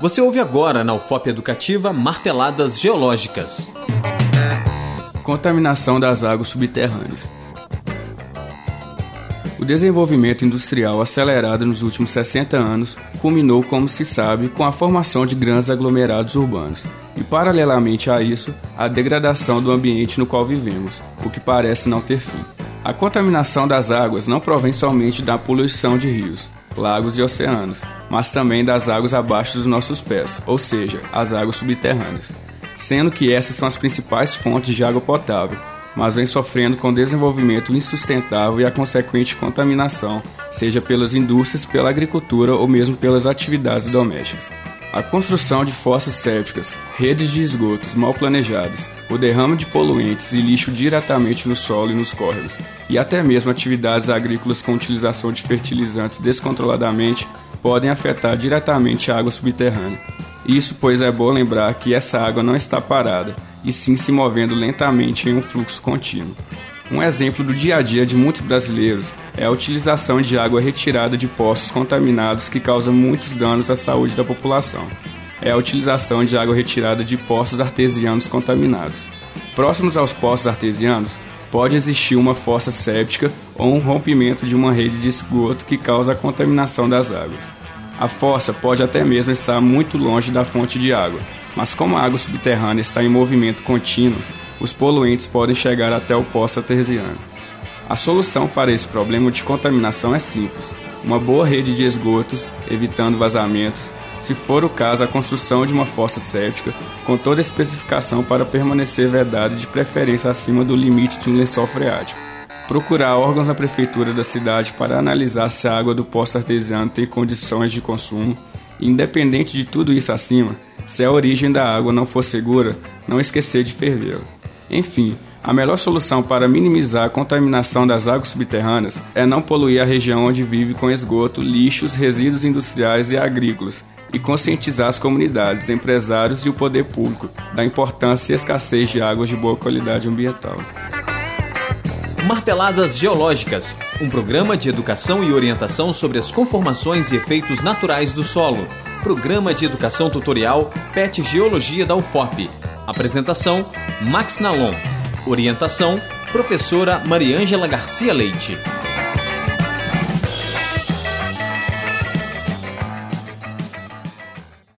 Você ouve agora na UFOP Educativa Marteladas Geológicas. Contaminação das águas subterrâneas. O desenvolvimento industrial acelerado nos últimos 60 anos culminou, como se sabe, com a formação de grandes aglomerados urbanos e, paralelamente a isso, a degradação do ambiente no qual vivemos, o que parece não ter fim. A contaminação das águas não provém somente da poluição de rios, lagos e oceanos, mas também das águas abaixo dos nossos pés, ou seja, as águas subterrâneas, sendo que essas são as principais fontes de água potável, mas vem sofrendo com desenvolvimento insustentável e a consequente contaminação, seja pelas indústrias, pela agricultura ou mesmo pelas atividades domésticas. A construção de fossas sépticas, redes de esgotos mal planejadas, o derrame de poluentes e lixo diretamente no solo e nos córregos, e até mesmo atividades agrícolas com utilização de fertilizantes descontroladamente podem afetar diretamente a água subterrânea. Isso pois é bom lembrar que essa água não está parada, e sim se movendo lentamente em um fluxo contínuo. Um exemplo do dia a dia de muitos brasileiros é a utilização de água retirada de poços contaminados que causa muitos danos à saúde da população. É a utilização de água retirada de poços artesianos contaminados. Próximos aos poços artesianos, pode existir uma fossa séptica ou um rompimento de uma rede de esgoto que causa a contaminação das águas. A fossa pode até mesmo estar muito longe da fonte de água, mas como a água subterrânea está em movimento contínuo, os poluentes podem chegar até o poço artesiano. A solução para esse problema de contaminação é simples: uma boa rede de esgotos, evitando vazamentos, se for o caso, a construção de uma fossa séptica, com toda a especificação para permanecer vedada de preferência acima do limite de um lençol freático. Procurar órgãos da prefeitura da cidade para analisar se a água do poço artesiano tem condições de consumo. Independente de tudo isso acima, se a origem da água não for segura, não esquecer de fervê-la. Enfim, a melhor solução para minimizar a contaminação das águas subterrâneas é não poluir a região onde vive com esgoto, lixos, resíduos industriais e agrícolas e conscientizar as comunidades, empresários e o poder público da importância e escassez de águas de boa qualidade ambiental. Marteladas Geológicas, um programa de educação e orientação sobre as conformações e efeitos naturais do solo. Programa de educação tutorial PET Geologia da UFOP. Apresentação: Max Nalon. Orientação: Professora Mariângela Garcia Leite.